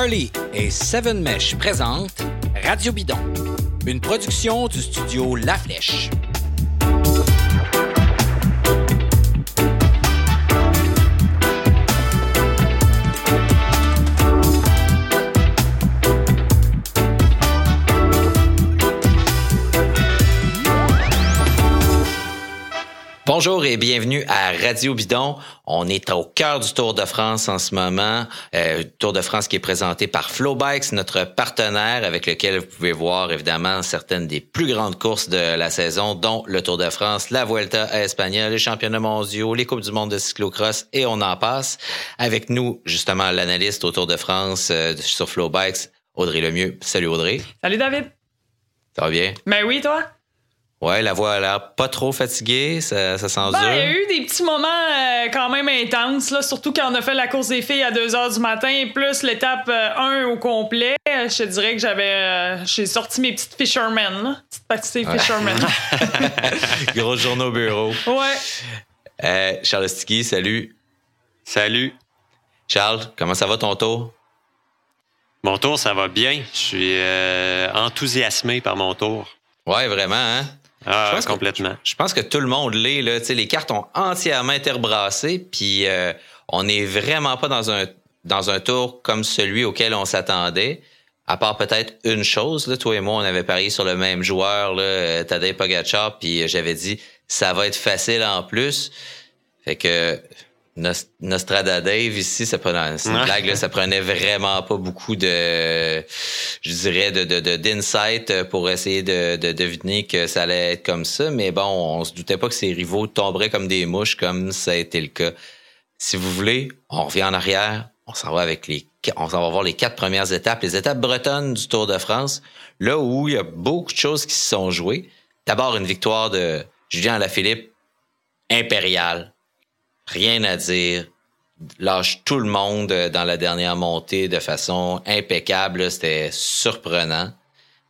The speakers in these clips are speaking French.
Harley et Seven Mesh présentent Radio Bidon, une production du studio La Flèche. Bonjour et bienvenue à Radio Bidon. On est au cœur du Tour de France en ce moment. Euh, Tour de France qui est présenté par Flowbikes, notre partenaire avec lequel vous pouvez voir évidemment certaines des plus grandes courses de la saison, dont le Tour de France, la Vuelta à Espagnol, les championnats mondiaux, les Coupes du monde de cyclocross et on en passe. Avec nous, justement, l'analyste au Tour de France euh, sur Flowbikes, Audrey Lemieux. Salut Audrey. Salut David. Ça va bien? Ben oui, toi? Ouais, la voix a l'air pas trop fatiguée, ça, ça s'endure. Ben, il y a eu des petits moments euh, quand même intenses, là, surtout quand on a fait la course des filles à 2 h du matin, plus l'étape 1 euh, au complet. Je te dirais que j'avais. Euh, j'ai sorti mes petites Fishermen, là. Petites pâtisseries ouais. Fishermen. Gros journaux au bureau. Ouais. Charles Sticky, salut. Salut. Charles, comment ça va ton tour? Mon tour, ça va bien. Je suis enthousiasmé par mon tour. Ouais, vraiment, hein? Ah, je complètement. Que, je pense que tout le monde l'est. Là. les cartes ont entièrement été rebrassées, puis euh, on n'est vraiment pas dans un, dans un tour comme celui auquel on s'attendait. À part peut-être une chose, là, toi et moi, on avait parié sur le même joueur, là, Tadej Pogacar, puis j'avais dit ça va être facile en plus. Fait que Nostrada Dave ici, ça prenait, c'est une blague, là, ça prenait vraiment pas beaucoup de, je dirais, de, de, d'insight pour essayer de, de deviner que ça allait être comme ça. Mais bon, on se doutait pas que ses rivaux tomberaient comme des mouches, comme ça a été le cas. Si vous voulez, on revient en arrière, on s'en va avec les, on s'en va voir les quatre premières étapes, les étapes bretonnes du Tour de France, là où il y a beaucoup de choses qui se sont jouées. D'abord, une victoire de Julien Alaphilippe impériale rien à dire. Lâche tout le monde dans la dernière montée de façon impeccable. C'était surprenant.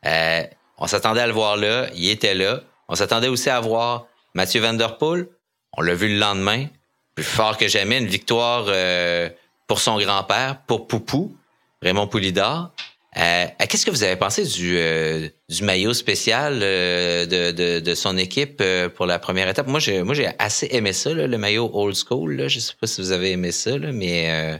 Euh, on s'attendait à le voir là. Il était là. On s'attendait aussi à voir Mathieu Van Der Poel. On l'a vu le lendemain. Plus fort que jamais. Une victoire euh, pour son grand-père, pour Poupou, Raymond Poulidor. Euh, Qu'est-ce que vous avez pensé du, euh, du maillot spécial euh, de, de, de, son équipe euh, pour la première étape? Moi, j'ai moi j'ai assez aimé ça, là, le maillot old school. Là. Je sais pas si vous avez aimé ça, là, mais euh,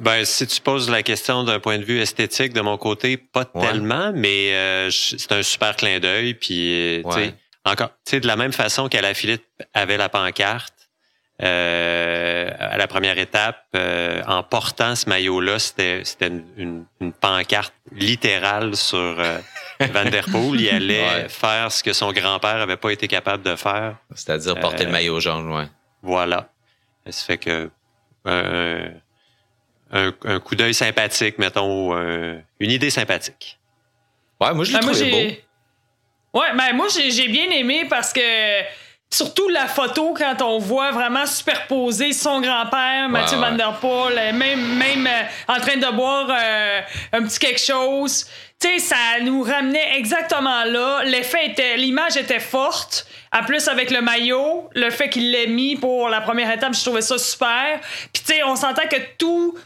ben, si tu poses la question d'un point de vue esthétique, de mon côté, pas Ouais. tellement, mais euh, c'est un super clin d'œil. Puis, Ouais. encore, tu sais, de la même façon qu'à Philippe avait la pancarte euh, à la première étape, euh, en portant ce maillot-là, c'était c'était une, une- une pancarte littérale sur euh, Van Der Poel. Il allait Ouais. faire ce que son grand-père avait pas été capable de faire. c'est-à-dire porter Euh, le maillot jaune, ouais. Voilà. Ça fait que euh, un, un coup d'œil sympathique, mettons, euh, une idée sympathique. Ouais, moi je l'ai Ben, moi, trouvé beau. Ouais, ben moi, j'ai j'ai bien aimé parce que. Surtout la photo, quand on voit vraiment superposer son grand-père, Mathieu ouais. Van Der Poel, euh, même, même euh, en train de boire euh, un petit quelque chose. Tu sais, ça nous ramenait exactement là. L'effet était, l'image était forte. En plus, avec le maillot, le fait qu'il l'ait mis pour la première étape, je trouvais ça super. Puis, tu sais, on s'entend que tout,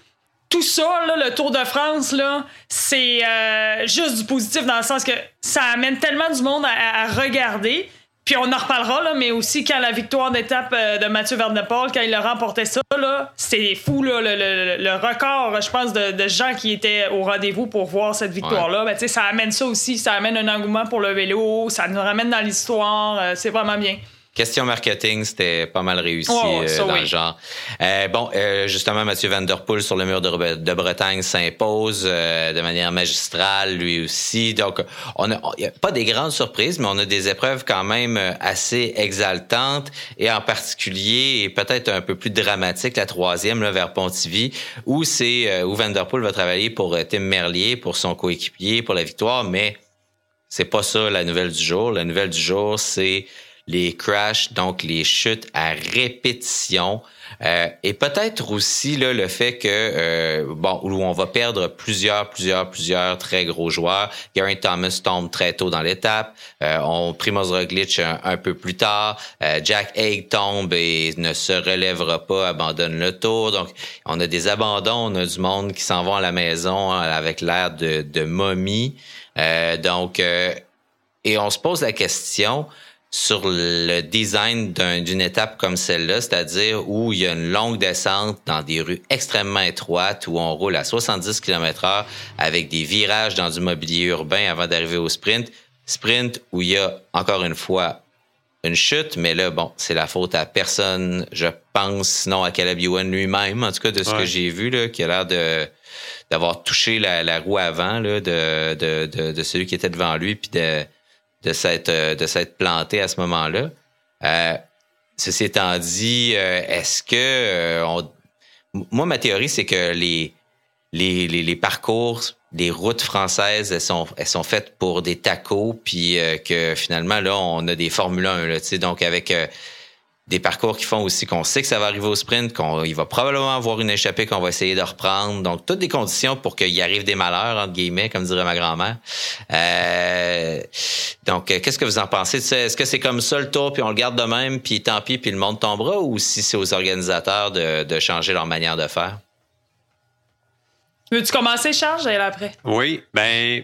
tout ça, là, le Tour de France, là, c'est euh, juste du positif dans le sens que ça amène tellement du monde à, à regarder. Puis on en reparlera, là, mais aussi quand la victoire d'étape euh, de Mathieu Poel, quand il a remporté ça, là, c'est fou, là, le, le- le record, je pense, de, de gens qui étaient au rendez-vous pour voir cette victoire-là. Ben, tu sais, ça amène ça aussi, ça amène un engouement pour le vélo, ça nous ramène dans l'histoire, euh, c'est vraiment bien. Question marketing, c'était pas mal réussi Oh, euh, dans oui. le genre. Euh, bon, euh, justement, Mathieu Van Der Poel sur le mur de, Bre- de Bretagne s'impose euh, de manière magistrale, lui aussi. Donc, on a, a pas des grandes surprises, mais on a des épreuves quand même euh, assez exaltantes et en particulier, et peut-être un peu plus dramatique, la troisième là, vers Pontivy, où c'est euh, où Van Der Poel va travailler pour Tim Merlier, pour son coéquipier, pour la victoire, mais c'est pas ça la nouvelle du jour. La nouvelle du jour, c'est les crashs, donc les chutes à répétition. Euh, et peut-être aussi là, le fait que euh, bon, où on va perdre plusieurs, plusieurs, plusieurs très gros joueurs. Gary Thomas tombe très tôt dans l'étape. Euh, on Primoz Roglic un, peu plus tard. Euh, Jack Haig tombe et ne se relèvera pas, abandonne le tour. Donc, on a des abandons, on a du monde qui s'en va à la maison hein, avec l'air de, de momie. donc, et on se pose la question sur le design d'une étape comme celle-là, c'est-à-dire où il y a une longue descente dans des rues extrêmement étroites, où on roule à 70 km heure avec des virages dans du mobilier urbain avant d'arriver au sprint. Sprint où il y a, encore une fois, une chute, mais là, bon, c'est la faute à personne, je pense, sinon à Caleb Ewan lui-même, en tout cas, de ce que j'ai vu, là, qui a l'air de d'avoir touché la, roue avant là, de, de, de, de, celui qui était devant lui, puis de de s'être euh, de planté à ce moment-là. Euh, ceci étant dit, euh, est-ce que on... moi ma théorie c'est que les, les les, les parcours les routes françaises elles sont elles sont faites pour des tacos puis que finalement là on a des Formule 1 là, donc avec des parcours qui font aussi qu'on sait que ça va arriver au sprint, qu'il va probablement avoir une échappée qu'on va essayer de reprendre. Donc, toutes des conditions pour qu'il arrive des malheurs, entre guillemets, comme dirait ma grand-mère. Euh, donc, euh, qu'est-ce que vous en pensez? Est-ce que c'est comme ça le tour, puis on le garde de même, puis tant pis, puis le monde tombera, ou si c'est aux organisateurs de, de changer leur manière de faire? Veux-tu commencer, Charles? J'allais après. Oui, ben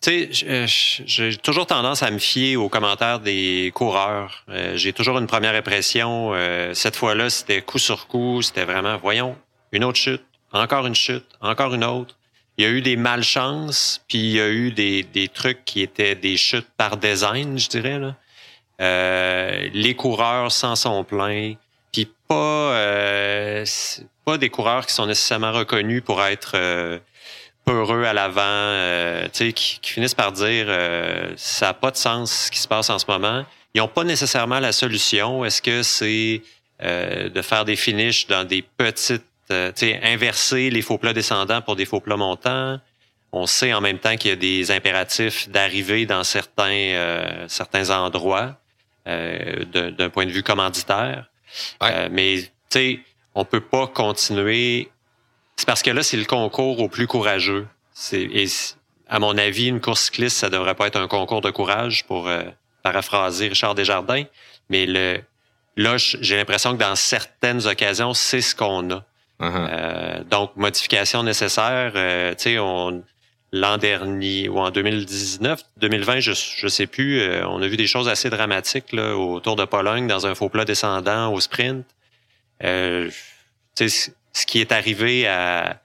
tu sais, euh, j'ai toujours tendance à me fier aux commentaires des coureurs. Euh, j'ai toujours une première impression. Euh, cette fois-là, c'était coup sur coup. C'était vraiment, voyons, une autre chute, encore une chute, encore une autre. Il y a eu des malchances, puis il y a eu des, des trucs qui étaient des chutes par design, je dirais. Là. les coureurs s'en sont pleins, puis pas, pas des coureurs qui sont nécessairement reconnus pour être heureux à l'avant, euh, qui, qui, finissent par dire euh, ça n'a pas de sens ce qui se passe en ce moment. Ils n'ont pas nécessairement la solution. Est-ce que c'est euh, de faire des finishes dans des petites, euh, inverser les faux plats descendants pour des faux plats montants? On sait en même temps qu'il y a des impératifs d'arriver dans certains euh, certains endroits d'un point de vue commanditaire. mais tu sais, on peut pas continuer c'est parce que là, c'est le concours au plus courageux. Et à mon avis, une course cycliste, ça devrait pas être un concours de courage pour euh, paraphraser Richard Desjardins. Mais le, là, j'ai l'impression que dans certaines occasions, c'est ce qu'on a. Uh-huh. Euh, donc, modification nécessaire. Euh, tu sais, on l'an dernier ou en 2019, 2020, je je sais plus. on a vu des choses assez dramatiques là, au Tour de Pologne dans un faux plat descendant au sprint. Euh, ce qui est arrivé à,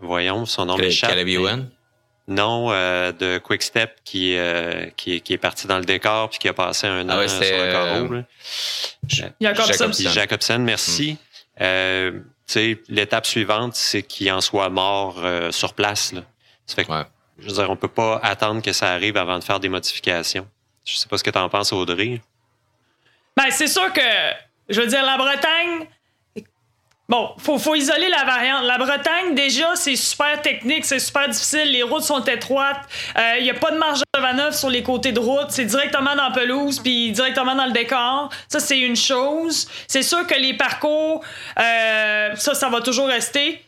voyons, son nom m'échappe. Non, euh, de Quickstep qui, euh, qui, qui est parti dans le décor puis qui a passé un ah an sur le carreau. Euh, Jacobson. Jacobson, merci. Mm. L'étape suivante, c'est qu'il en soit mort sur place. Là. Ça fait que, Je veux dire, on peut pas attendre que ça arrive avant de faire des modifications. Je sais pas ce que tu en penses, Audrey. Ben, c'est sûr que je veux dire, la Bretagne, Bon, faut, faut isoler la variante. La Bretagne, déjà, c'est super technique, c'est super difficile. Les routes sont étroites. Il euh, n'y a pas de marge de manœuvre sur les côtés de route. C'est directement dans la pelouse, puis directement dans le décor. Ça, c'est une chose. C'est sûr que les parcours, euh, ça, ça va toujours rester.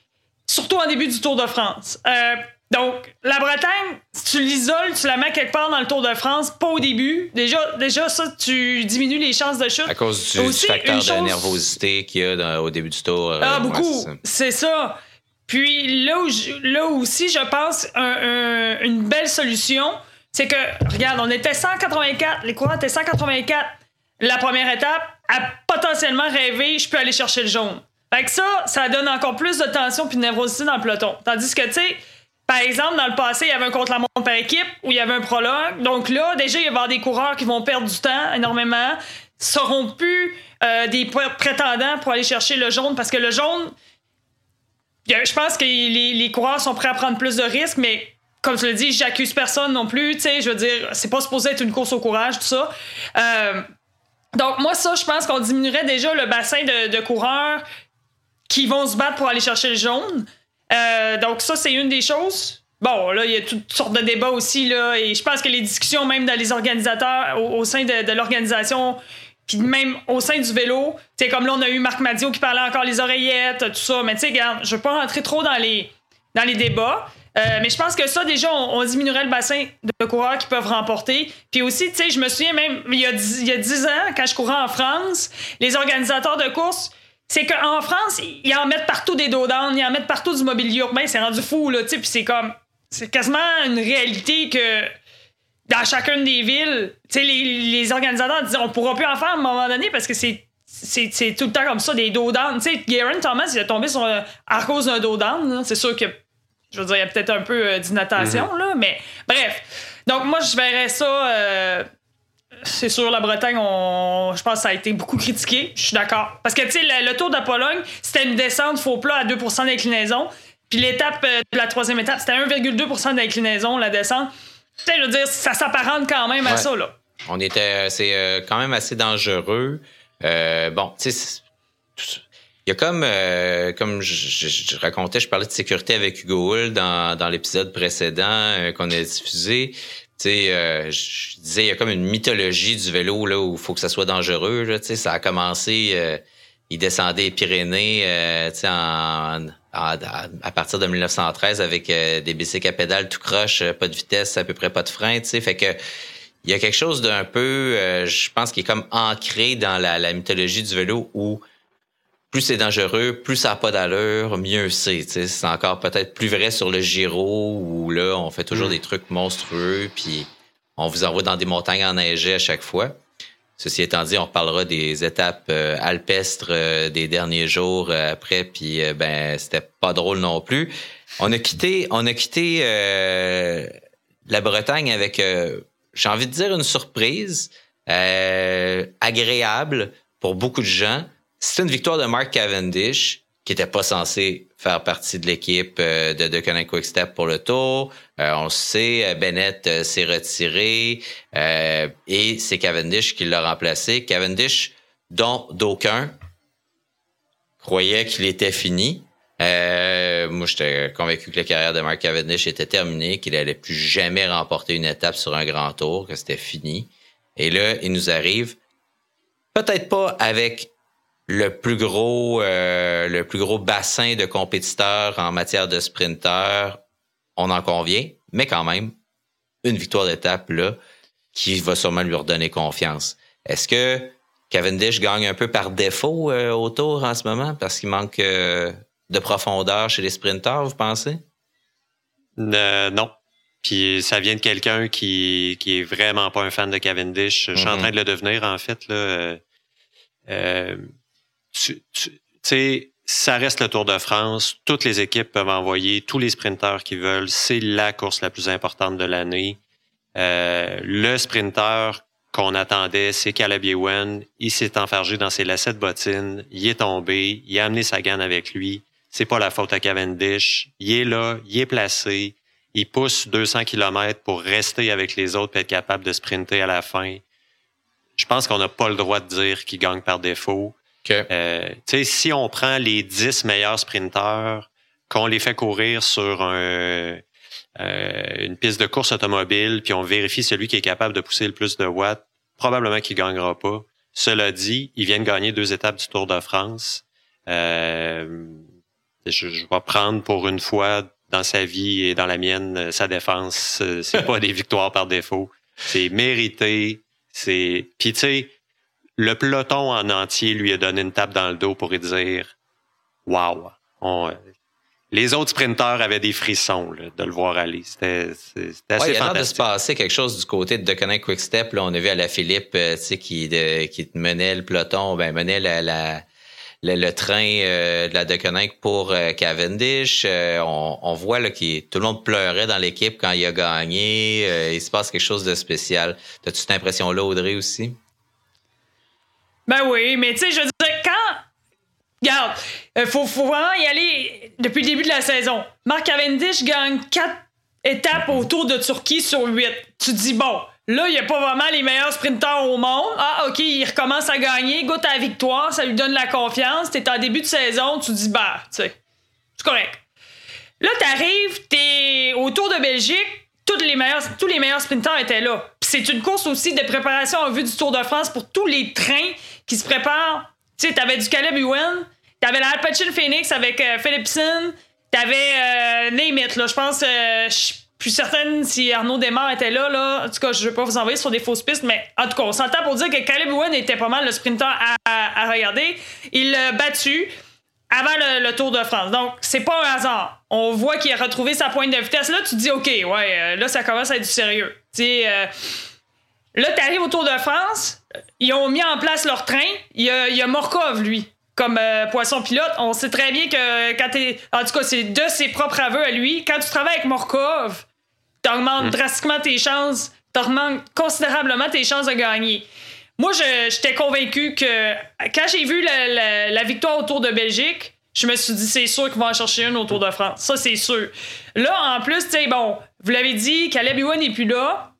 Surtout en début du Tour de France. Euh, donc, la Bretagne, si tu l'isoles, tu la mets quelque part dans le Tour de France, pas au début. Déjà, déjà ça, tu diminues les chances de chute. À cause du, facteur de nervosité qu'il y a au début du Tour. Euh, ah, beaucoup. c'est ça. Puis là, où là aussi, je pense, une belle solution, c'est que, regarde, on était 184, les courants étaient 184. La première étape, à potentiellement rêver, je peux aller chercher le jaune. Fait que ça, ça donne encore plus de tension puis de nervosité dans le peloton. Tandis que, tu sais, par exemple, dans le passé, il y avait un contre-la-montre par équipe où il y avait un prologue. Donc là, déjà, il va y avoir des coureurs qui vont perdre du temps énormément, seront plus euh, des prétendants pour aller chercher le jaune parce que le jaune, je pense que les, coureurs sont prêts à prendre plus de risques, mais comme tu le dis, j'accuse personne non plus. Tu sais, je veux dire, c'est pas supposé être une course au courage, tout ça. Euh, donc, moi, ça, je pense qu'on diminuerait déjà le bassin de coureurs qui vont se battre pour aller chercher le jaune. Euh, donc ça, c'est une des choses. Bon, là, il y a toutes sortes de débats aussi, là, et je pense que les discussions, même dans les organisateurs, au, sein de, l'organisation, puis même au sein du vélo, tu comme là, on a eu Marc Madio qui parlait encore les oreillettes, tout ça, mais tu sais, regarde, je veux pas rentrer trop dans les, dans les débats, euh, mais je pense que ça, déjà, on, diminuerait le bassin de coureurs qui peuvent remporter. Puis aussi, tu sais, je me souviens même, il y, a 10 ans, quand je courais en France, les organisateurs de course, c'est qu'en France, ils en mettent partout des dos ils en mettent partout du mobilier urbain, c'est rendu fou, là, tu c'est comme c'est quasiment une réalité que dans chacune des villes, les, les, organisateurs disent on pourra plus en faire à un moment donné parce que c'est c'est tout le temps comme ça, des dos Tu sais, Garen Thomas, il est tombé sur, à cause d'un dos C'est sûr que, je veux dire, il y a peut-être un peu euh, d'inattention, mm-hmm. là, mais bref. Donc, moi, je verrais ça. Euh, c'est sûr, la Bretagne, on, je pense que ça a été beaucoup critiqué. Je suis d'accord. Parce que, tu sais, le, le, Tour de Pologne, c'était une descente faux plat à 2% d'inclinaison. Puis l'étape euh, de la troisième étape, c'était 1,2% d'inclinaison, la descente. Je veux dire, ça s'apparente quand même à ça, là. On était, euh, c'est euh, quand même assez dangereux. bon, tu sais, il y a comme, comme je, racontais, je parlais de sécurité avec Hugo Hull dans, dans l'épisode précédent qu'on a diffusé. Tu sais, je disais, il y a comme une mythologie du vélo là où il faut que ça soit dangereux. Sais, ça a commencé, il descendait les Pyrénées, sais, en à, partir de 1913 avec euh, des bicycles à pédales tout croche, euh, pas de vitesse, à peu près pas de frein, tu sais, fait que il y a quelque chose d'un peu, euh, je pense, qui est comme ancré dans la, mythologie du vélo où plus c'est dangereux, plus ça n'a pas d'allure, mieux c'est. C'est encore peut-être plus vrai sur le Giro où là, on fait toujours mm. des trucs monstrueux, puis on vous envoie dans des montagnes enneigées à chaque fois. Ceci étant dit, on parlera des étapes euh, alpestres euh, des derniers jours euh, après, puis ben c'était pas drôle non plus. On a quitté, on a quitté la Bretagne avec, j'ai envie de dire une surprise agréable pour beaucoup de gens. C'est une victoire de Mark Cavendish qui était pas censé faire partie de l'équipe euh, de De Quick Quickstep pour le tour. Euh, on le sait, euh, Bennett s'est retiré et c'est Cavendish qui l'a remplacé. Cavendish, dont d'aucuns croyaient qu'il était fini. moi, j'étais convaincu que la carrière de Mark Cavendish était terminée, qu'il allait plus jamais remporter une étape sur un grand tour, que c'était fini. Et là, il nous arrive, peut-être pas avec le plus gros euh, le plus gros bassin de compétiteurs en matière de sprinteurs, on en convient, mais quand même une victoire d'étape là qui va sûrement lui redonner confiance. Est-ce que Cavendish gagne un peu par défaut euh, au tour en ce moment? Parce qu'il manque euh, de profondeur chez les sprinteurs, vous pensez? Non. Puis ça vient de quelqu'un qui qui est vraiment pas un fan de Cavendish. Je suis en mm-hmm. train de le devenir en fait là tu, sais, ça reste le Tour de France. Toutes les équipes peuvent envoyer tous les sprinteurs qu'ils veulent. C'est la course la plus importante de l'année. Euh, le sprinter qu'on attendait, c'est Caleb Ewan. Il s'est enfargé dans ses lacets de bottines. Il est tombé. Il a amené sa gaine avec lui. C'est pas la faute à Cavendish. Il est là. Il est placé. Il pousse 200 km pour rester avec les autres et être capable de sprinter à la fin. Je pense qu'on n'a pas le droit de dire qu'il gagne par défaut. Euh, si on prend les 10 meilleurs sprinteurs, qu'on les fait courir sur un, euh, une piste de course automobile, puis on vérifie celui qui est capable de pousser le plus de watts, probablement qu'il gagnera pas. Cela dit, il vient de gagner deux étapes du Tour de France. Euh, je, je, vais prendre pour une fois dans sa vie et dans la mienne sa défense. C'est pas des victoires par défaut. C'est mérité. C'est. Puis tu sais, le peloton en entier lui a donné une tape dans le dos pour lui dire Wow! les autres sprinteurs avaient des frissons de le voir aller. C'était assez Il a de se passer quelque chose du côté de Deconnect Quick Step. Là, on a vu à la Philippe euh, qui, qui menait le peloton, ben, menait la, le, train euh, de la Deconnect pour euh, Cavendish. on, voit là, que tout le monde pleurait dans l'équipe quand il a gagné. il se passe quelque chose de spécial. As-tu cette impression-là, Audrey, aussi? Ben oui, mais tu sais, je veux dire, quand. Regarde, il euh, faut, vraiment y aller depuis le début de la saison. Mark Cavendish gagne 4 étapes autour de Turquie sur 8. Tu dis, bon, là, il n'y a pas vraiment les meilleurs sprinteurs au monde. Ah, OK, il recommence à gagner, goûte à la victoire, ça lui donne la confiance. T'es en début de saison, tu dis, bah, tu sais, c'est correct. Là, t'arrives, t'es au Tour de Belgique, tous les meilleurs, tous les meilleurs sprinteurs étaient là. c'est une course aussi de préparation en vue du Tour de France pour tous les trains qui se préparent. Tu sais, t'avais du Caleb Ewan, t'avais la Alpecin Phoenix avec euh, Philipson, t'avais euh, Name là. Je pense, euh, je suis plus certaine si Arnaud Desmar était là, là. En tout cas, je vais pas vous envoyer sur des fausses pistes, mais en tout cas, on s'entend pour dire que Caleb Ewan était pas mal le sprinter à, regarder. Il l'a battu avant le, Tour de France. Donc, c'est pas un hasard. On voit qu'il a retrouvé sa pointe de vitesse. Là, tu te dis, OK, ouais, euh, là, ça commence à être du sérieux. Tu sais, euh, là, t'arrives au Tour de France, ils ont mis en place leur train. Il y a, il y a Morkov, lui, comme euh, poisson pilote. On sait très bien que quand t'es. En tout cas, c'est de ses propres aveux à lui. Quand tu travailles avec Morkov, t'augmentes mm. drastiquement tes chances, t'augmentes considérablement tes chances de gagner. Moi, j'étais convaincu que quand j'ai vu la, victoire au Tour de Belgique, je me suis dit, c'est sûr qu'ils vont en chercher une au Tour de France. Ça, c'est sûr. Là, en plus, tu sais, bon, vous l'avez dit, Caleb Ewan n'est plus là.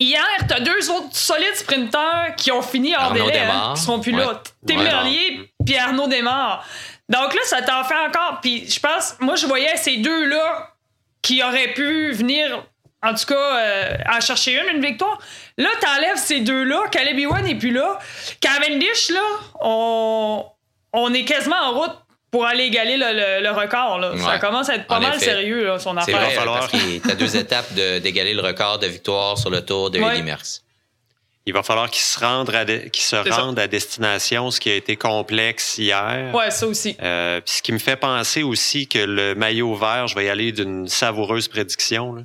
Hier, t'as deux autres solides sprinteurs qui ont fini hors délai, hein, qui sont plus là. Tim Merlier puis Arnaud Desmar. Donc là, ça t'en fait encore. Puis je pense, moi, je voyais ces deux-là qui auraient pu venir en tout cas, euh, à chercher une, une victoire. Là, t'enlèves ces deux-là. Caleb Ewan n'est plus là. Cavendish, là, on, on est quasiment en route pour aller égaler le, record. Là. Ça commence à être pas mal sérieux, là, son affaire. C'est vrai, parce qu'il a deux étapes d'égaler le record de victoire sur le Tour de ouais. Merckx. Il va falloir qu'il se rende à, se rende à destination, ce qui a été complexe hier. Ouais, ça aussi. Euh, ce qui me fait penser aussi que le maillot vert, je vais y aller d'une savoureuse prédiction. Là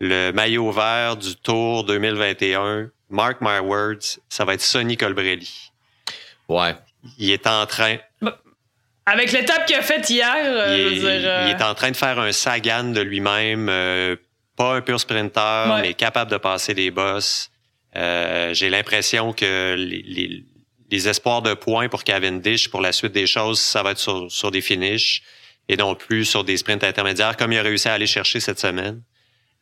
le maillot vert du Tour 2021, mark my words, ça va être Sonny Colbrelli. Ouais. Il est en train. Avec l'étape qu'il a faite hier, euh, il, est, euh, il, est, en train de faire un Sagan de lui-même, euh, pas un pur sprinter, mais capable de passer les bosses. J'ai l'impression que les, les, espoirs de points pour Cavendish pour la suite des choses, ça va être sur, sur des finishes et non plus sur des sprints intermédiaires comme il a réussi à aller chercher cette semaine.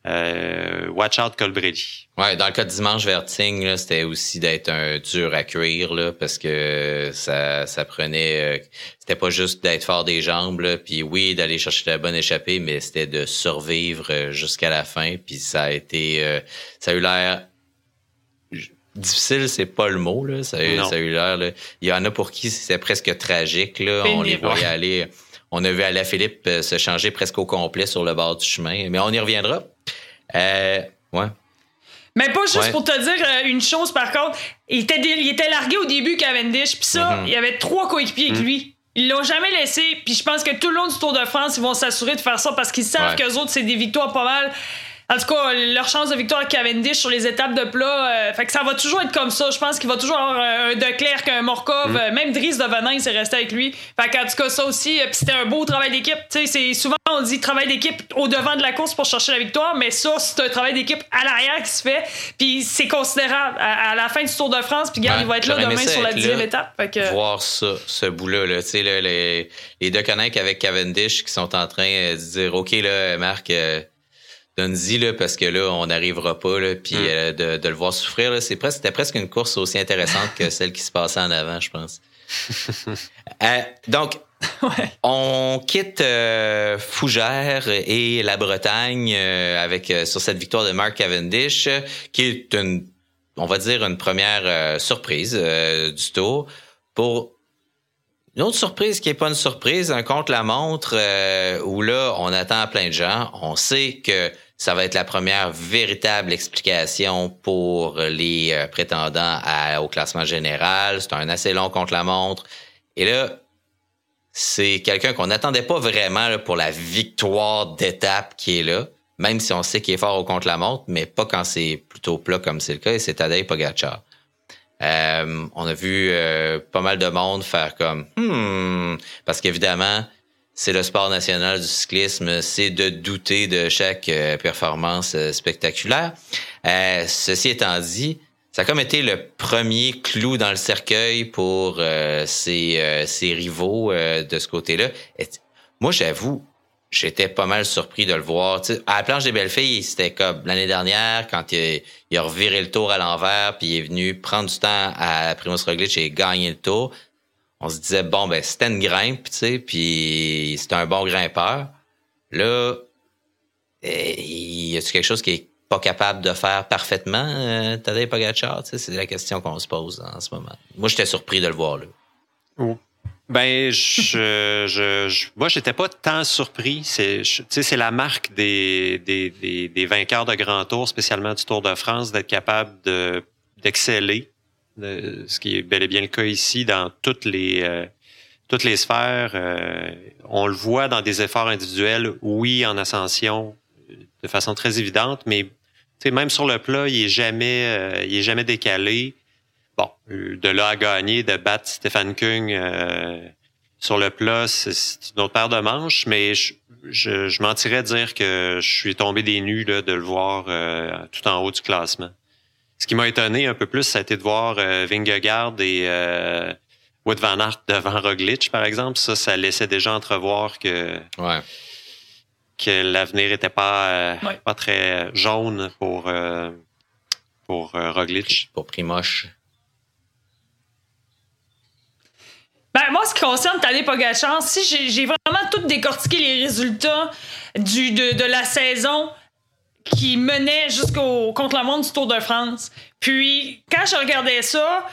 Euh, watch out Colbrelli. Ouais, dans le cas de dimanche Verting, c'était aussi d'être un dur à cuire là, parce que ça, ça prenait. Euh, c'était pas juste d'être fort des jambes, là, puis oui, d'aller chercher la bonne échappée, mais c'était de survivre euh, jusqu'à la fin. Puis ça a été, ça a eu l'air difficile, c'est pas le mot là. Ça a, eu l'air. Il y en a pour qui c'était presque tragique là. On les voyait aller. On a vu Alain Philippe se changer presque au complet sur le bord du chemin, mais on y reviendra. Euh, ouais. Mais pas juste pour te dire euh, une chose, par contre. Il était, il était largué au début, Cavendish, puis ça, mm-hmm. il y avait trois coéquipiers avec mm. lui. Ils l'ont jamais laissé, puis je pense que tout le long du Tour de France, ils vont s'assurer de faire ça parce qu'ils savent que qu'eux autres, c'est des victoires pas mal. En tout cas, leur chance de victoire avec Cavendish sur les étapes de plat, euh, fait que ça va toujours être comme ça. Je pense qu'il va toujours avoir un De Klerk, un Morkov, mm. euh, même Dries de Venin, il s'est resté avec lui. Fait qu'en tout cas, ça aussi, euh, c'était un beau travail d'équipe. Tu sais, c'est souvent on dit travail d'équipe au devant de la course pour chercher la victoire, mais ça, c'est un travail d'équipe à l'arrière qui se fait. Puis c'est considérable à, la fin du Tour de France. Puis regarde, il va être là demain sur la dixième étape. Fait que... Voir ça, ce bout-là, là, tu sais, les, les deux avec Cavendish qui sont en train de dire, OK, là, Marc, donne-y là, parce que là, on n'arrivera pas, là, puis hmm. euh, de, le voir souffrir. c'est presque, c'était presque une course aussi intéressante que celle qui se passait en avant, je pense. Euh, donc, on quitte euh, Fougères et la Bretagne avec sur cette victoire de Mark Cavendish, qui est une, on va dire, une première surprise du tour pour une autre surprise qui est pas une surprise, un contre-la-montre où là, on attend plein de gens. On sait que ça va être la première véritable explication pour les euh, prétendants au classement général. C'est un assez long contre-la-montre. Et là, c'est quelqu'un qu'on n'attendait pas vraiment pour la victoire d'étape qui est là, même si on sait qu'il est fort au contre-la-montre, mais pas quand c'est plutôt plat comme c'est le cas, et c'est Tadej Pogacar. Euh, on a vu euh, pas mal de monde faire comme hmm, parce qu'évidemment, c'est le sport national du cyclisme, c'est de douter de chaque euh, performance euh, spectaculaire. Euh, ceci étant dit, ça a comme été le premier clou dans le cercueil pour ses, rivaux de ce côté-là. moi, j'avoue, j'étais pas mal surpris de le voir. à la planche des belles filles, c'était comme l'année dernière, quand il, a reviré le tour à l'envers, puis il est venu prendre du temps à Primoz Roglic et gagner le tour on se disait bon ben c'était une grimpe, tu sais, puis c'était un bon grimpeur. Là, y a-t-il quelque chose qui est pas capable de faire parfaitement, euh, Tadej Pogacar? C'est la question qu'on se pose en ce moment. Moi, j'étais surpris de le voir là. Ben, je, je, moi, j'étais pas tant surpris. C'est, c'est la marque des, des, des, vainqueurs de Grand Tour, spécialement du Tour de France, d'être capable de, d'exceller, ce qui est bel et bien le cas ici dans toutes les, euh, toutes les sphères. Euh, on le voit dans des efforts individuels, oui, en ascension, de façon très évidente, mais même sur le plat, il est jamais, euh, il est jamais décalé bon, de là à gagner, de battre Stéphane Kung euh, sur le plat, c'est une autre paire de manches, mais je, je, mentirais dire que je suis tombé des nues là, de le voir tout en haut du classement. Ce qui m'a étonné un peu plus, ça a été de voir euh, Vingegaard et euh, Wood Van Aert devant Roglic, par exemple. Ça, ça laissait déjà entrevoir que ouais. que l'avenir était pas pas très jaune pour pour Roglic. Pour Primoche. Ben, moi, ce qui concerne Tadej Pogacar, si j'ai vraiment tout décortiqué les résultats du, de, de la saison qui menait jusqu'au contre la montre du Tour de France. Puis, quand je regardais ça,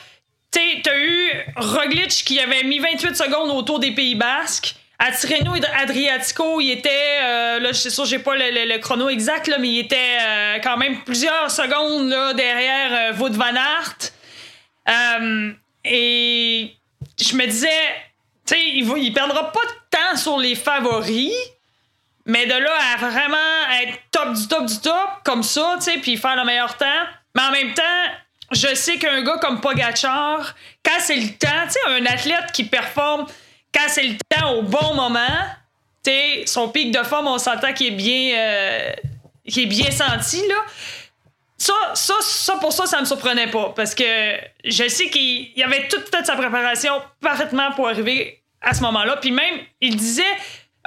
tu as eu Roglic qui avait mis 28 secondes autour des Pays Basques. À Tirreno Adriatico, il était, euh, là, c'est sûr, j'ai pas le, le, chrono exact, là, mais il était euh, quand même plusieurs secondes là, derrière euh, Wout van Aert. Euh, et je me disais, tu sais, il, il perdra pas de temps sur les favoris, mais de là à vraiment être top du top du top, comme ça, tu sais, puis faire le meilleur temps. Mais en même temps, je sais qu'un gars comme Pogachar, quand c'est le temps, tu sais, un athlète qui performe quand c'est le temps au bon moment, tu sais, son pic de forme, on s'entend qu'il est bien, euh, qui est bien senti, là. Ça, ça, ça, pour ça, ça me surprenait pas. Parce que je sais qu'il y avait toute, toute sa préparation parfaitement pour arriver à ce moment-là. Puis même, il disait.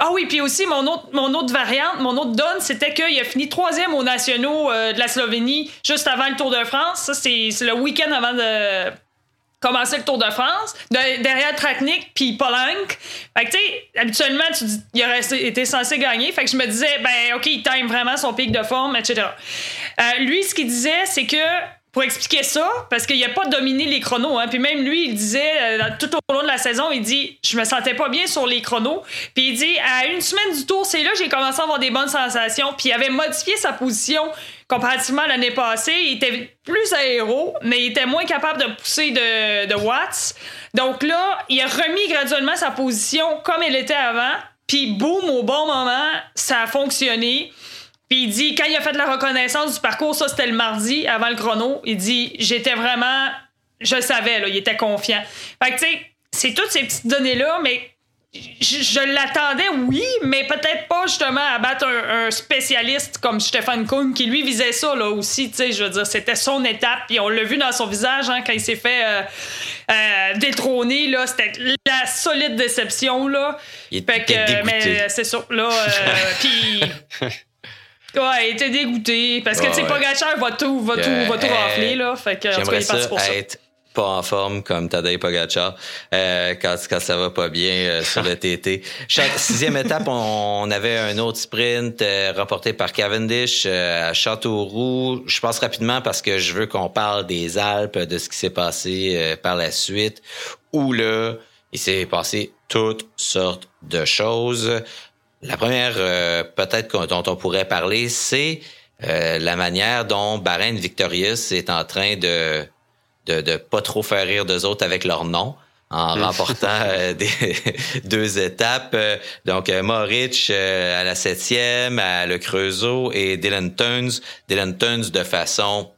Ah oui, puis aussi, mon autre, mon autre variante, mon autre donne, c'était qu'il a fini troisième aux nationaux euh, de la Slovénie juste avant le Tour de France. Ça, c'est le week-end avant de commencer le Tour de France, de, derrière Traknik puis Polank. Fait que, tu sais, habituellement, tu dis, il aurait été censé gagner. Fait que je me disais, ben, OK, il time vraiment son pic de forme, etc. Euh, lui, ce qu'il disait, c'est que pour expliquer ça, parce qu'il n'a pas dominé les chronos. Hein. Puis même lui, il disait, euh, tout au long de la saison, il dit Je me sentais pas bien sur les chronos. Puis il dit À une semaine du tour, c'est là j'ai commencé à avoir des bonnes sensations. Puis il avait modifié sa position comparativement à l'année passée. Il était plus aéro, mais il était moins capable de pousser de, de watts. Donc là, il a remis graduellement sa position comme elle était avant. Puis boum, au bon moment, ça a fonctionné. Puis il dit, quand il a fait la reconnaissance du parcours, ça c'était le mardi avant le chrono, il dit, j'étais vraiment, je le savais, là, il était confiant. Fait que tu sais, c'est toutes ces petites données-là, mais je, l'attendais, oui, mais peut-être pas justement à battre un, spécialiste comme Stéphane Kuhn qui lui visait ça là aussi, tu sais, je veux dire, c'était son étape, puis on l'a vu dans son visage hein, quand il s'est fait euh, euh, détrôner, là, c'était la solide déception, là. Il fait que, mais c'est ça, là, euh, puis... Ouais, il était dégoûté. Parce que, tu sais, Pogacar va tout, va tout, va tout rafler, là. Fait que, en tout cas, il est parti pour ça. Être pas en forme comme Tadej Pogacar euh, quand, quand ça va pas bien euh, sur le TT. sixième étape, on, avait un autre sprint euh, remporté par Cavendish euh, à Châteauroux. Je passe rapidement parce que je veux qu'on parle des Alpes, de ce qui s'est passé euh, par la suite, où là, il s'est passé toutes sortes de choses. La première, euh, peut-être dont on pourrait parler, c'est euh, la manière dont Bahrain Victorious est en train de, de, de pas trop faire rire d'eux autres avec leur nom en remportant euh, des, deux étapes. Donc, Moritz à la septième, à Le Creusot et Dylan Tuns. Dylan Tuns de façon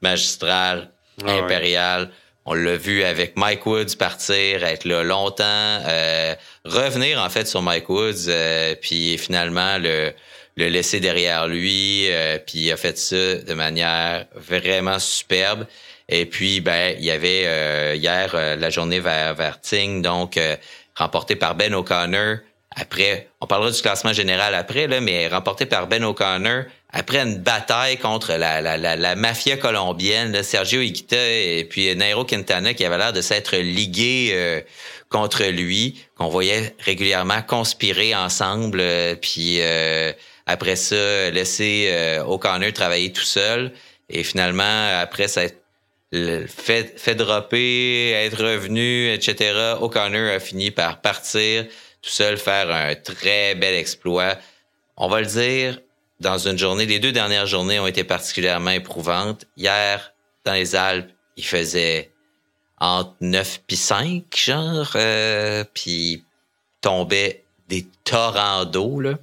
magistrale, ah impériale. On l'a vu avec Mike Woods partir, être là longtemps, euh, revenir en fait sur Mike Woods, euh, puis finalement le, le laisser derrière lui, euh, puis il a fait ça de manière vraiment superbe. Et puis ben il y avait hier la journée vers vers Ting, donc remporté par Ben O'Connor. Après, on parlera du classement général après là, mais remporté par Ben O'Connor après une bataille contre la, la, la, mafia colombienne, Sergio Higuita et puis Nairo Quintana qui avait l'air de s'être ligués euh, contre lui, qu'on voyait régulièrement conspirer ensemble, euh, puis euh, après ça laisser O'Connor travailler tout seul et finalement après ça fait, fait dropper, être revenu, etc. O'Connor a fini par partir tout seul, faire un très bel exploit. On va le dire, dans une journée. Les deux dernières journées ont été particulièrement éprouvantes. Hier, dans les Alpes, il faisait entre 9 puis 5, genre, euh, puis tombait des torrents d'eau, là.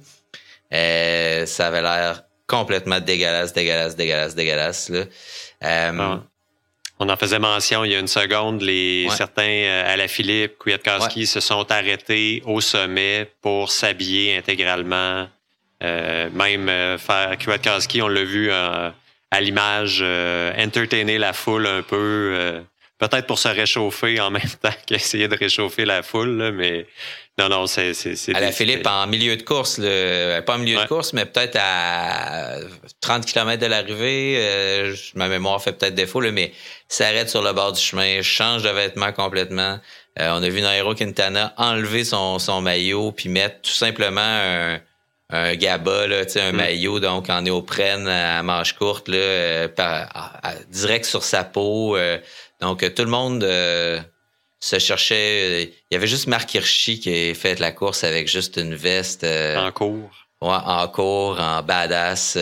Euh, ça avait l'air complètement dégueulasse, dégueulasse, dégueulasse, dégueulasse, là. Euh, ah. On en faisait mention il y a une seconde. Les certains à la Philippe, Kwiatkowski se sont arrêtés au sommet pour s'habiller intégralement même euh, faire Kwiatkowski, on l'a vu euh, à l'image, entertainer la foule un peu peut-être pour se réchauffer en même temps qu'essayer de réchauffer la foule, mais non, non, c'est. À la Philippe, en milieu de course, pas en milieu de course, mais peut-être à 30 km de l'arrivée, ma mémoire fait peut-être défaut, là, mais s'arrête sur le bord du chemin, change de vêtements complètement. on a vu Nairo Quintana enlever son, son maillot puis mettre tout simplement un un gaba, là, un mm. maillot donc en néoprène à manche courte, là, euh, direct sur sa peau. Euh. donc tout le monde euh, se cherchait. Il y avait juste Marc Hirschi qui a fait la course avec juste une veste. en cours. Ouais, en cours, en badass.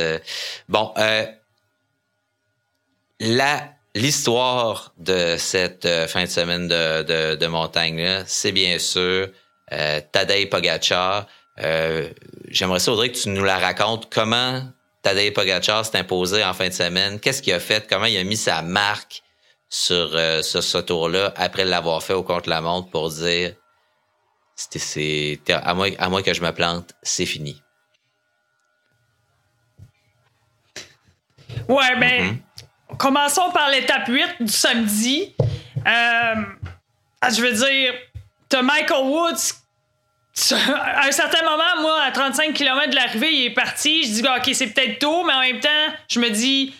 bon, la l'histoire de cette fin de semaine de, de, de montagne-là, c'est bien sûr Tadej Pogacar. Euh, j'aimerais ça, Audrey, que tu nous la racontes. Comment Tadej Pogacar s'est imposé en fin de semaine? Qu'est-ce qu'il a fait? Comment il a mis sa marque sur, euh, ce tour-là après l'avoir fait au contre-la-montre pour dire c'est à moins, à moins que je me plante, c'est fini. Ouais, ben, mm-hmm. commençons par l'étape 8 du samedi. Euh, je veux dire, t'as Michael Woods à un certain moment, moi, à 35 km de l'arrivée, il est parti. Je dis, OK, c'est peut-être tôt, mais en même temps, je me dis,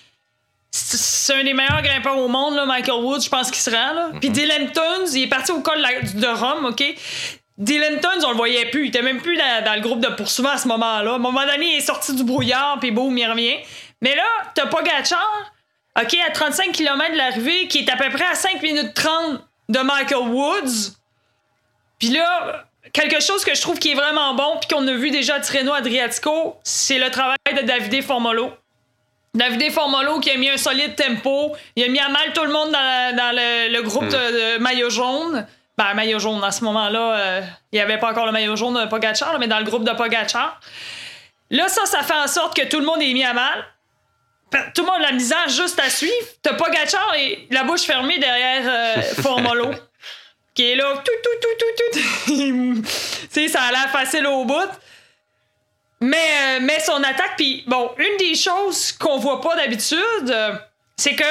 c'est un des meilleurs grimpeurs au monde, là, Michael Woods, je pense qu'il se rend. Là. Puis Dylan Tuns, il est parti au col de Rome, OK? Dylan Tuns, on le voyait plus. Il était même plus dans, le groupe de poursuivants à ce moment-là. À un moment donné, il est sorti du brouillard, puis boum, il revient. Mais là, t'as pas Gatchar, OK, à 35 km de l'arrivée, qui est à peu près à 5 minutes 30 de Michael Woods. Puis là, quelque chose que je trouve qui est vraiment bon, puis qu'on a vu déjà à Tirreno Adriatico, c'est le travail de Davide Formolo. Davide Formolo qui a mis un solide tempo, il a mis à mal tout le monde dans, le, groupe mm. de, maillot jaune. Ben, maillot jaune, à ce moment-là, euh, il n'y avait pas encore le maillot jaune de Pogachar, mais dans le groupe de Pogachar. Là, ça, ça fait en sorte que tout le monde est mis à mal. Tout le monde a la misère juste à suivre. T'as Pogachar et la bouche fermée derrière euh, Formolo. Qui est là, tout, tout, tout, tout, tout. tu ça a l'air facile au bout. Mais, euh, mais son attaque, puis bon, une des choses qu'on voit pas d'habitude, euh, c'est que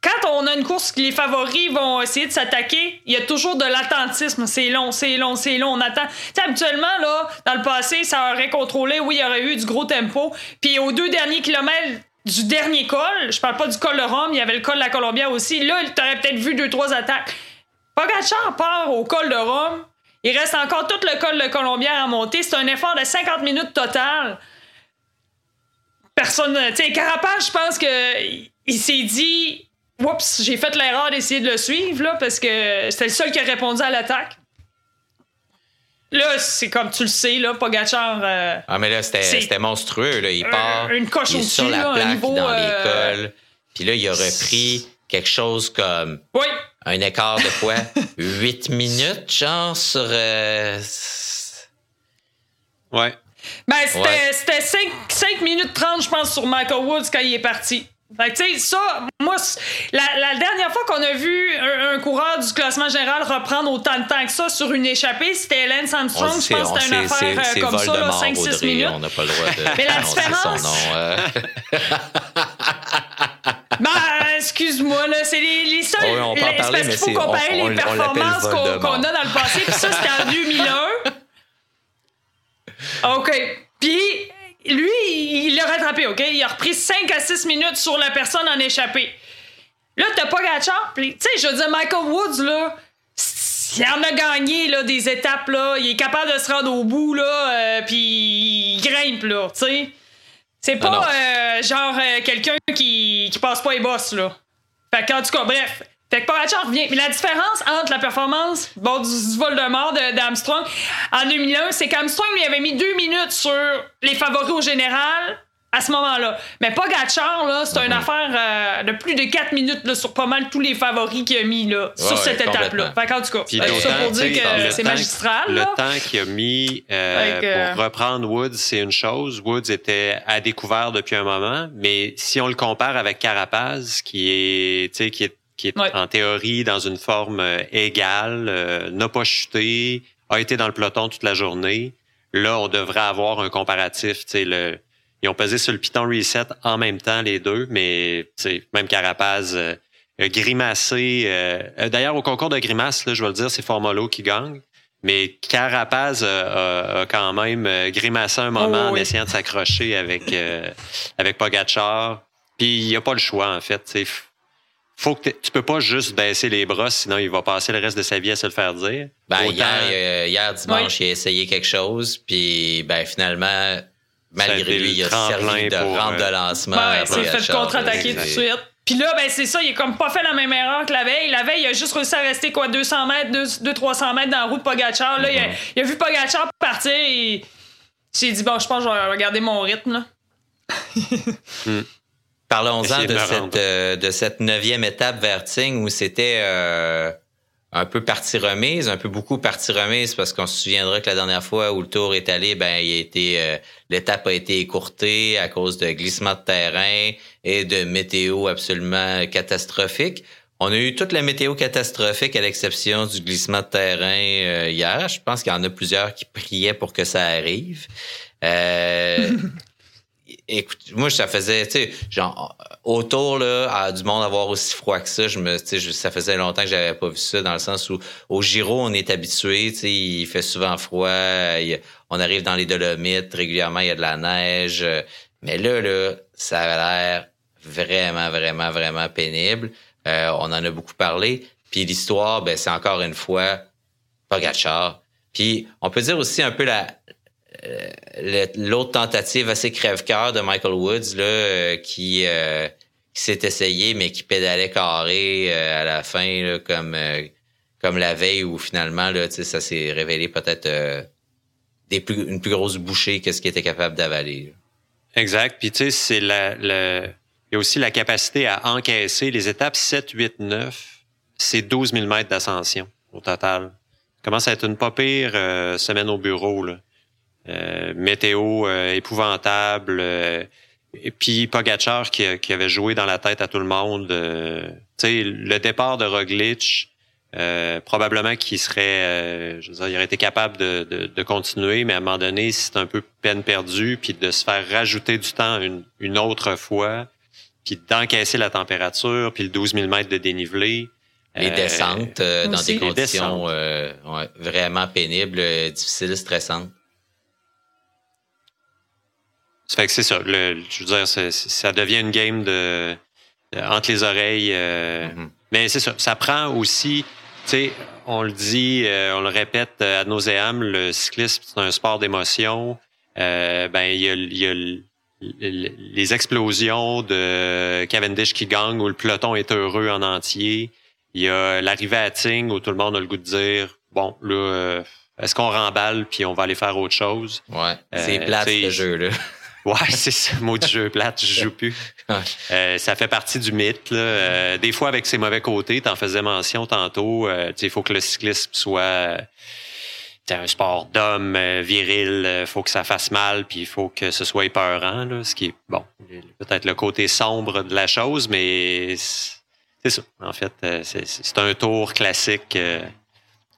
quand on a une course les favoris vont essayer de s'attaquer, il y a toujours de l'attentisme. C'est long, c'est long, c'est long. On attend. sais, habituellement, là, dans le passé, ça aurait contrôlé. Oui, il y aurait eu du gros tempo. Puis aux deux derniers kilomètres du dernier col, je parle pas du col de Rome, il y avait le col de la Colombia aussi. Là, tu aurais peut-être vu deux, trois attaques. Pogacar part au col de Rome. Il reste encore tout le col de Colombière à monter. C'est un effort de 50 minutes total. Personne. Tu sais, Carapace, je pense que il s'est dit Oups, j'ai fait l'erreur d'essayer de le suivre, là, parce que c'était le seul qui a répondu à l'attaque. Là, c'est comme tu le sais, là, Pogacar. Euh, ah, mais là, c'était monstrueux, là. Il part. une coche il est sur la plaque dans euh, l'école. Puis là, il a repris quelque chose comme. Oui un écart de quoi? 8 minutes, genre, sur. Euh, ouais. Ben, c'était 5, minutes 30, je pense, sur Michael Woods quand il est parti. Fait que, tu sais, ça, moi, la, dernière fois qu'on a vu un, coureur du classement général reprendre autant de temps que ça sur une échappée, c'était Hélène Sandstrom. Je pense que c'était une affaire euh, comme ça, 5-6 minutes. On n'a pas le droit de. Mais la différence. Son nom, euh. Ben, excuse-moi, là, c'est les, les seuls. Oui, on peut en parler, parce qu'il faut comparer les performances qu'on a dans le passé, puis ça, c'était en 2001. OK. Puis, lui, il l'a rattrapé, OK? Il a repris 5 à 6 minutes sur la personne en échappé. Là, t'as pas Gatchard. Tu sais, je veux dire, Michael Woods, là, il en a gagné là, des étapes, là. Il est capable de se rendre au bout, là, euh, puis il grimpe, là, tu sais. C'est pas euh, genre euh, quelqu'un qui, qui passe pas les bosses, là. Fait qu'en tout cas, bref. Fait que Pogacar revient. Mais la différence entre la performance bon, du, du vol de mort d'Armstrong en 2001, c'est qu'Armstrong lui avait mis deux minutes sur les favoris au général à ce moment-là. Mais pas là, c'est une affaire euh, de plus de 4 minutes là, sur pas mal tous les favoris qu'il a mis là, sur cette étape-là. Fait en tout cas, c'est ça pour dire que c'est magistral. Le temps qu'il a mis euh, pour reprendre Woods, c'est une chose. Woods était à découvert depuis un moment, mais si on le compare avec Carapaz, qui est, qui est, qui est en théorie dans une forme euh, égale, n'a pas chuté, a été dans le peloton toute la journée, là, on devrait avoir un comparatif, tu sais, le ils ont pesé sur le piton reset en même temps, les deux, mais même Carapaz euh, grimacé. Euh, euh, d'ailleurs, au concours de grimace, là, je vais le dire, c'est Formolo qui gagne. Mais Carapaz a, quand même grimacé un moment oh, en essayant de s'accrocher avec, avec Pogachar. Puis il n'y a pas le choix, en fait. Tu faut que tu peux pas juste baisser les bras, sinon il va passer le reste de sa vie à se le faire dire. Ben, hier, hier, dimanche, il a essayé quelque chose, puis ben, finalement, Malgré lui, il a servi de rampe de euh, lancement. Ben ouais, s'est fait contre-attaquer tout de suite. Puis là, ben c'est ça, il a comme pas fait la même erreur que la veille. La veille, il a juste réussi à rester quoi 200 mètres, 200-300 mètres dans la route de Pogachar. Là, il, a, vu Pogachar partir et il s'est dit, bon, je pense que je vais regarder mon rythme. Là. Hmm. Parlons-en de, cette, euh, de cette neuvième étape vers Tignes où c'était... Euh, un peu partie remise, un peu beaucoup partie remise parce qu'on se souviendra que la dernière fois où le tour est allé, ben il a été euh, l'étape a été écourtée à cause de glissements de terrain et de météo absolument catastrophique. On a eu toute la météo catastrophique à l'exception du glissement de terrain euh, hier. Je pense qu'il y en a plusieurs qui priaient pour que ça arrive. Euh, écoute, moi, ça faisait, tu sais, genre, autour, là, du monde avoir aussi froid que ça, je me, tu sais, ça faisait longtemps que j'avais pas vu ça, dans le sens où, au Giro, on est habitué, tu sais, il fait souvent froid, on arrive dans les Dolomites, régulièrement, il y a de la neige, mais là, là, ça a l'air vraiment, vraiment, vraiment pénible. Euh, on en a beaucoup parlé. Puis l'histoire, ben, c'est encore une fois Pogachar. Puis on peut dire aussi un peu la, l'autre tentative assez crève-cœur de Michael Woods là, euh, qui, euh, qui s'est essayé mais qui pédalait carré à la fin là, comme comme la veille où finalement là, ça s'est révélé peut-être plus, une plus grosse bouchée que ce qu'il était capable d'avaler. Exact. Puis tu sais, c'est il y a aussi la capacité à encaisser les étapes 7, 8, 9. C'est 12 000 mètres d'ascension au total. Ça commence à être une pas pire semaine au bureau. Là. Euh, météo euh, épouvantable. Euh, et puis Pogachar qui, qui, avait joué dans la tête à tout le monde. tu sais, le départ de Roglic, probablement qu'il serait, je veux dire, il aurait été capable de, de, de continuer, mais à un moment donné, c'est un peu peine perdue, puis de se faire rajouter du temps une, une autre fois, puis d'encaisser la température, puis le 12 000 mètres de dénivelé. Les descentes dans des conditions vraiment pénibles, difficiles, stressantes. Ça fait que c'est ça. Le, je veux dire, ça devient une game de, entre les oreilles. Euh, mm-hmm. Mais c'est ça. Ça prend aussi, tu sais, on le dit, euh, on le répète à nos nauseam, le cyclisme, c'est un sport d'émotion. Euh, ben, il y a, y a les explosions de Cavendish qui gagne où le peloton est heureux en entier. Il y a l'arrivée à Ting où tout le monde a le goût de dire bon là est-ce qu'on remballe puis on va aller faire autre chose? Ouais, c'est plate ce jeu là. Ouais, c'est ça, mot du jeu plate, je joue plus. Euh, ça fait partie du mythe. Là. Euh, des fois, avec ses mauvais côtés, tu en faisais mention tantôt, euh, il faut que le cyclisme soit un sport d'homme viril, il faut que ça fasse mal, puis il faut que ce soit épeurant, là, ce qui est, bon, peut-être le côté sombre de la chose, mais c'est ça. En fait, c'est un tour classique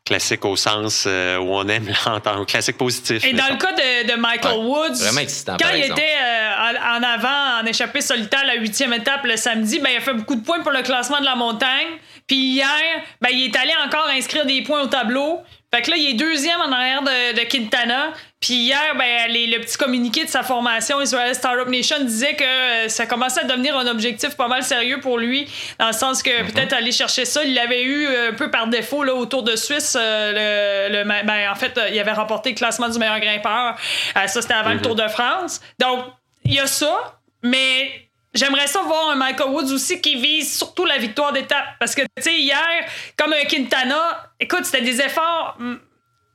classique au sens euh, où on aime l'entendre, classique positif. Et dans le cas de, Michael Woods, quand il était euh, en avant en échappée solitaire la huitième étape le samedi, ben, il a fait beaucoup de points pour le classement de la montagne. Puis hier, ben, il est allé encore inscrire des points au tableau. Fait que là, il est deuxième en arrière de, de Quintana. Puis hier, ben, le petit communiqué de sa formation Israel Startup Nation disait que euh, ça commençait à devenir un objectif pas mal sérieux pour lui, dans le sens que Mhm. peut-être aller chercher ça, il l'avait eu un peu par défaut là, autour de Suisse. euh, le, le- ben, en fait, euh, il avait remporté le classement du meilleur grimpeur. Euh, ça, c'était avant le Tour de France. Donc, il y a ça, mais j'aimerais ça voir un Michael Woods aussi qui vise surtout la victoire d'étape. Parce que, tu sais, hier, comme un Quintana, écoute, c'était des efforts mm,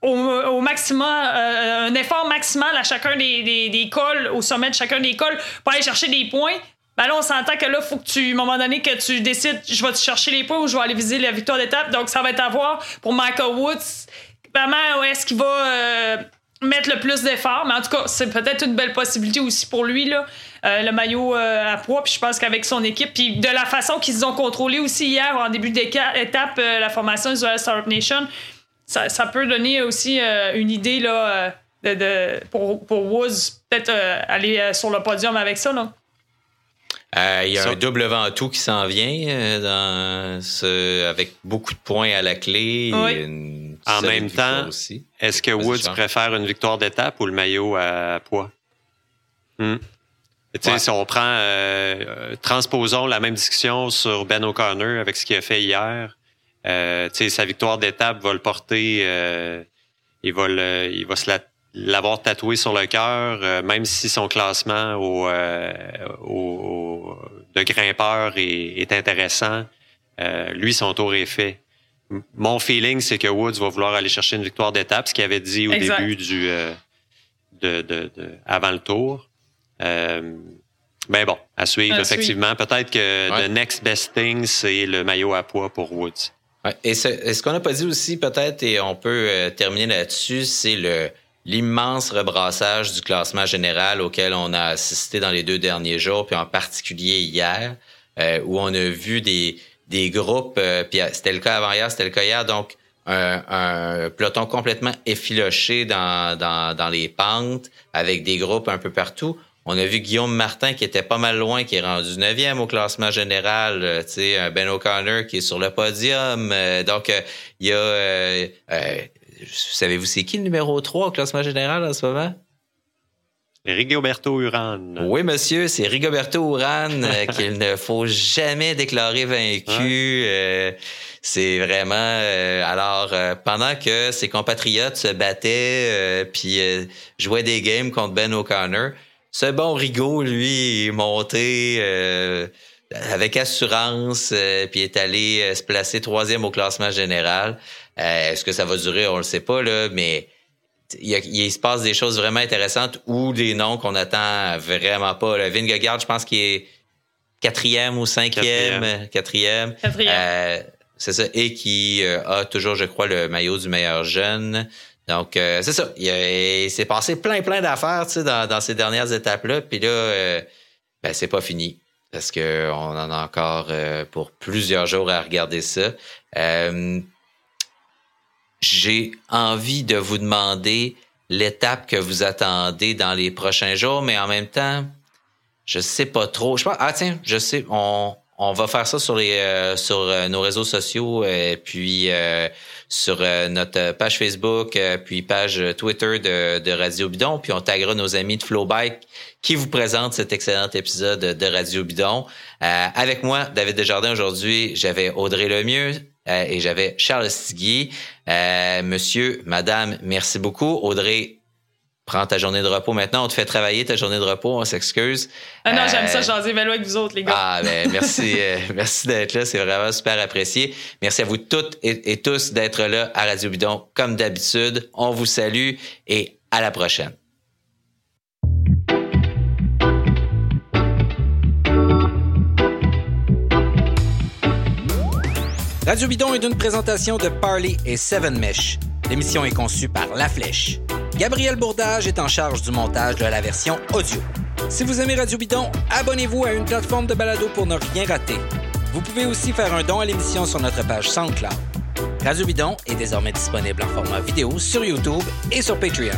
au, maximum, euh, un effort maximal à chacun des, des, cols, au sommet de chacun des cols, pour aller chercher des points. Ben là, on s'entend que là, faut que tu, à un moment donné, que tu décides, je vais chercher les points ou je vais aller viser la victoire d'étape. Donc, ça va être à voir pour Michael Woods. Vraiment, est-ce qu'il va euh, mettre le plus d'efforts. Mais en tout cas, c'est peut-être une belle possibilité aussi pour lui, là, le maillot euh, à poids. Puis je pense qu'avec son équipe, puis de la façon qu'ils ont contrôlé aussi hier, en début d'étape, euh, la formation Israel Startup Nation, ça, ça peut donner aussi euh, une idée là, euh, de, de- pour, pour Woods, peut-être euh, aller euh, sur le podium avec ça. Là. Euh, il y a un double ventoux qui s'en vient euh, dans ce, avec beaucoup de points à la clé. et Oui. une En même temps, aussi. Est-ce que Woods préfère une victoire d'étape ou le maillot à poids? Hmm. Ouais. Si on prend, euh, transposons la même discussion sur Ben O'Connor avec ce qu'il a fait hier. Euh, sa victoire d'étape va le porter, euh, il va le, il va se la- l'avoir tatoué sur le cœur, euh, même si son classement au, euh, au- au- de grimpeur est, est intéressant. Euh, lui, son tour est fait. Mon feeling, c'est que Woods va vouloir aller chercher une victoire d'étape, ce qu'il avait dit au Exact. début du euh, de, de- de- avant le tour. Euh, mais bon, à suivre, À effectivement. Peut-être que Ouais. the next best thing, c'est le maillot à poids pour Woods. Ouais. Et ce, et ce qu'on n'a pas dit aussi, peut-être, et on peut euh, terminer là-dessus, c'est le l'immense rebrassage du classement général auquel on a assisté dans les deux derniers jours, puis en particulier hier, euh, où on a vu des, des groupes, euh, puis c'était le cas avant hier, c'était le cas hier, donc un, un peloton complètement effiloché dans, dans, dans les pentes, avec des groupes un peu partout. On a vu Guillaume Martin qui était pas mal loin, qui est rendu 9e au classement général. euh, tu sais, Ben O'Connor qui est sur le podium. euh, donc, euh, il y a... euh, Savez-vous c'est qui le numéro 3 au classement général en ce moment? Rigoberto Uran. Oui, monsieur, c'est Rigoberto Urán euh, qu'il ne faut jamais déclarer vaincu. C'est vraiment... alors, pendant que ses compatriotes se battaient puis jouaient des games contre Ben O'Connor, ce bon Rigo, lui, est monté euh, avec assurance euh, puis est allé euh, se placer troisième au classement général. Euh, Est-ce que ça va durer? On le sait pas, là, mais il, y a- il se passe des choses vraiment intéressantes ou des noms qu'on attend vraiment pas. Le Vingegaard, je pense qu'il est quatrième ou cinquième. Quatrième. Quatrième. Quatrième. Euh, c'est ça. Et qui euh, a toujours, je crois, le maillot du meilleur jeune. Donc, euh, c'est ça. Il, s'est passé plein, plein d'affaires dans, dans ces dernières étapes-là. Puis là, euh, ben, c'est pas fini. Parce qu'on en a encore euh, pour plusieurs jours à regarder ça. J'ai envie de vous demander l'étape que vous attendez dans les prochains jours, mais en même temps, je sais pas trop. Je pense, ah tiens, je sais, on, on va faire ça sur les euh, sur euh, nos réseaux sociaux, euh, puis sur notre page Facebook, puis page Twitter de, de Radio Bidon, puis on taguera nos amis de Flowbike qui vous présentent cet excellent épisode de Radio Bidon. Avec moi, David Desjardins, aujourd'hui, j'avais Audrey Lemieux et j'avais Charles Stigui. Monsieur, madame, merci beaucoup. Audrey, prends ta journée de repos maintenant. On te fait travailler ta journée de repos, on s'excuse. Ah non, Euh, j'aime ça, jaser vélo avec vous autres, les gars. ah, ben, merci, euh, merci d'être là. C'est vraiment super apprécié. Merci à vous toutes et, et tous d'être là à Radio Bidon, comme d'habitude. On vous salue et à la prochaine. Radio Bidon est une présentation de Parley et Seven Mesh. L'émission est conçue par La Flèche. Gabriel Bourdage est en charge du montage de la version audio. Si vous aimez Radio Bidon, abonnez-vous à une plateforme de balado pour ne rien rater. Vous pouvez aussi faire un don à l'émission sur notre page SoundCloud. Radio Bidon est désormais disponible en format vidéo sur YouTube et sur Patreon.